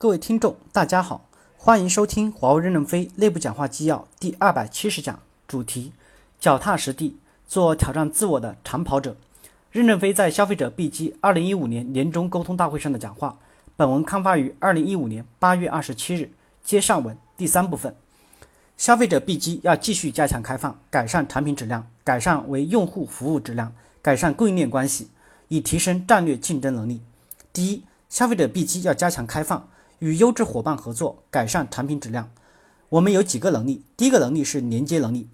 各位听众，大家好，欢迎收听华为任正非内部讲话纪要第二百七十讲，主题：脚踏实地做挑战自我的长跑者。任正非在消费者 B 机二零一五年年终沟通大会上的讲话。本文刊发于二零一五年八月二十七日。接上文第三部分，消费者 B 机要继续加强开放，改善产品质量，改善为用户服务质量，改善供应链关系，以提升战略竞争能力。第一，消费者 B 机要加强开放。与优质伙伴合作，改善产品质量。我们有几个能力，第一个能力是连接能力，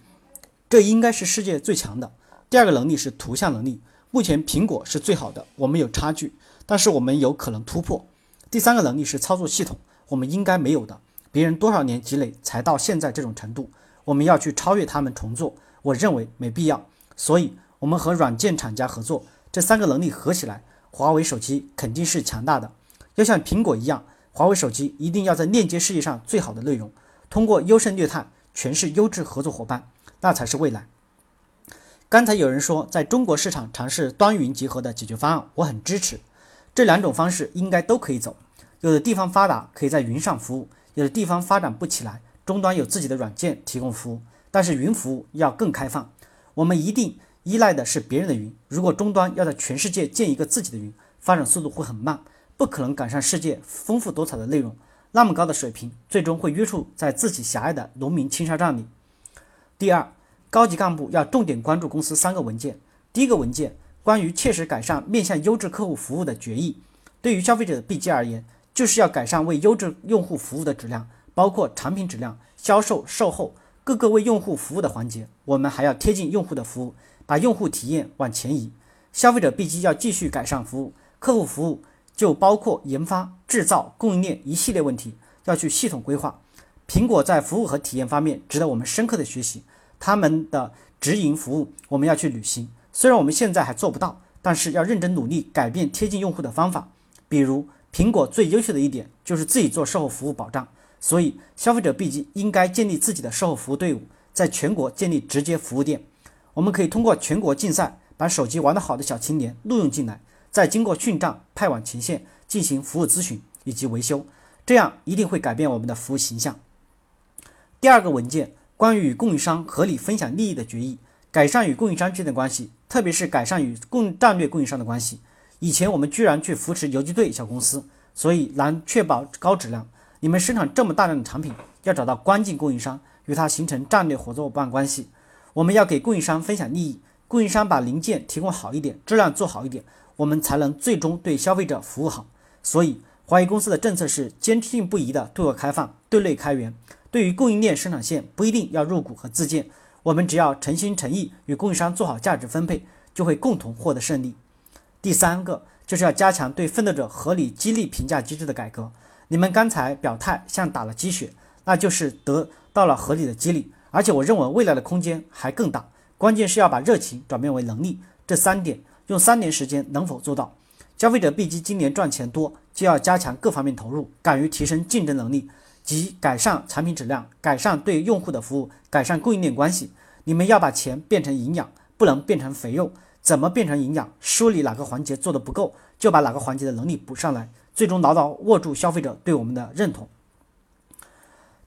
这应该是世界最强的。第二个能力是图像能力，目前苹果是最好的，我们有差距，但是我们有可能突破。第三个能力是操作系统，我们应该没有的，别人多少年积累才到现在这种程度，我们要去超越他们重做，我认为没必要。所以，我们和软件厂家合作，这三个能力合起来，华为手机肯定是强大的，要像苹果一样。华为手机一定要在链接世界上最好的内容，通过优胜劣汰，全是优质合作伙伴，那才是未来。刚才有人说在中国市场尝试端云结合的解决方案，我很支持。这两种方式应该都可以走。有的地方发达可以在云上服务，有的地方发展不起来，终端有自己的软件提供服务，但是云服务要更开放。我们一定依赖的是别人的云，如果终端要在全世界建一个自己的云，发展速度会很慢。不可能赶上世界丰富多彩的内容，那么高的水平，最终会约束在自己狭隘的农民青纱帐里。第二，高级干部要重点关注公司三个文件。第一个文件，关于切实改善面向优质客户服务的决议。对于消费者的 B 机而言，就是要改善为优质用户服务的质量，包括产品质量、销售、售后各个为用户服务的环节。我们还要贴近用户的服务，把用户体验往前移。消费者 B 机要继续改善服务，客户服务。就包括研发、制造、供应链一系列问题，要去系统规划。苹果在服务和体验方面值得我们深刻的学习，他们的直营服务我们要去履行。虽然我们现在还做不到，但是要认真努力改变贴近用户的方法。比如，苹果最优秀的一点就是自己做售后服务保障，所以消费者毕竟应该建立自己的售后服务队伍，在全国建立直接服务店。我们可以通过全国竞赛，把手机玩得好的小青年录用进来。再经过训账，派往前线进行服务咨询以及维修，这样一定会改变我们的服务形象。第二个文件，关于与供应商合理分享利益的决议，改善与供应商之间的关系，特别是改善与供战略供应商的关系。以前我们居然去扶持游击队小公司，所以难确保高质量。你们生产这么大量的产品，要找到关键供应商，与他形成战略合作伙伴关系。我们要给供应商分享利益，供应商把零件提供好一点，质量做好一点。我们才能最终对消费者服务好。所以，华为公司的政策是坚定不移的对外开放、对内开源。对于供应链生产线，不一定要入股和自建，我们只要诚心诚意与供应商做好价值分配，就会共同获得胜利。第三个就是要加强对奋斗者合理激励评价机制的改革。你们刚才表态像打了鸡血，那就是得到了合理的激励，而且我认为未来的空间还更大。关键是要把热情转变为能力，这三点。用三年时间能否做到？消费者 B 机今年赚钱多，就要加强各方面投入，敢于提升竞争能力及改善产品质量，改善对用户的服务，改善供应链关系。你们要把钱变成营养，不能变成肥肉。怎么变成营养？梳理哪个环节做的不够，就把哪个环节的能力补上来，最终牢牢握住消费者对我们的认同。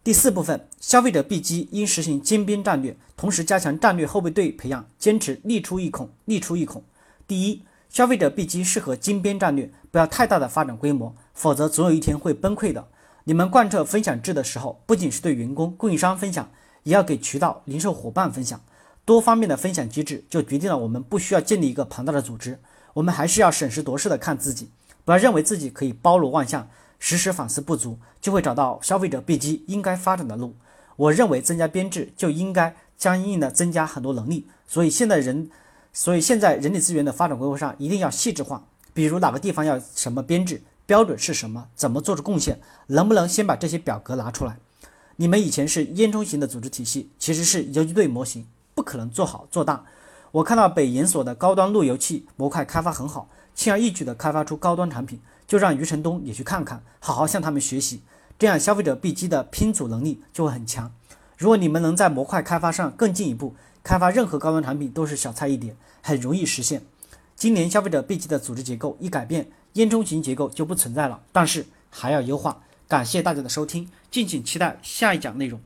第四部分，消费者 B 机应实行精兵战略，同时加强战略后备队培养，坚持力出一孔，力出一孔。第一，消费者 B 机适合精编战略，不要太大的发展规模，否则总有一天会崩溃的。你们贯彻分享制的时候，不仅是对员工、供应商分享，也要给渠道、零售伙伴分享，多方面的分享机制，就决定了我们不需要建立一个庞大的组织，我们还是要审时度势的看自己，不要认为自己可以包罗万象，时时反思不足，就会找到消费者 B 机应该发展的路。我认为增加编制就应该相应的增加很多能力，所以现在人。所以现在人力资源的发展规划上一定要细致化，比如哪个地方要什么编制，标准是什么，怎么做出贡献，能不能先把这些表格拿出来？你们以前是烟囱型的组织体系，其实是游击队模型，不可能做好做大。我看到北研所的高端路由器模块开发很好，轻而易举的开发出高端产品，就让余承东也去看看，好好向他们学习，这样消费者 B 机的拼组能力就会很强。如果你们能在模块开发上更进一步。开发任何高端产品都是小菜一碟，很容易实现。今年消费者 B 级的组织结构一改变，烟囱型结构就不存在了。但是还要优化，感谢大家的收听，敬请期待下一讲内容。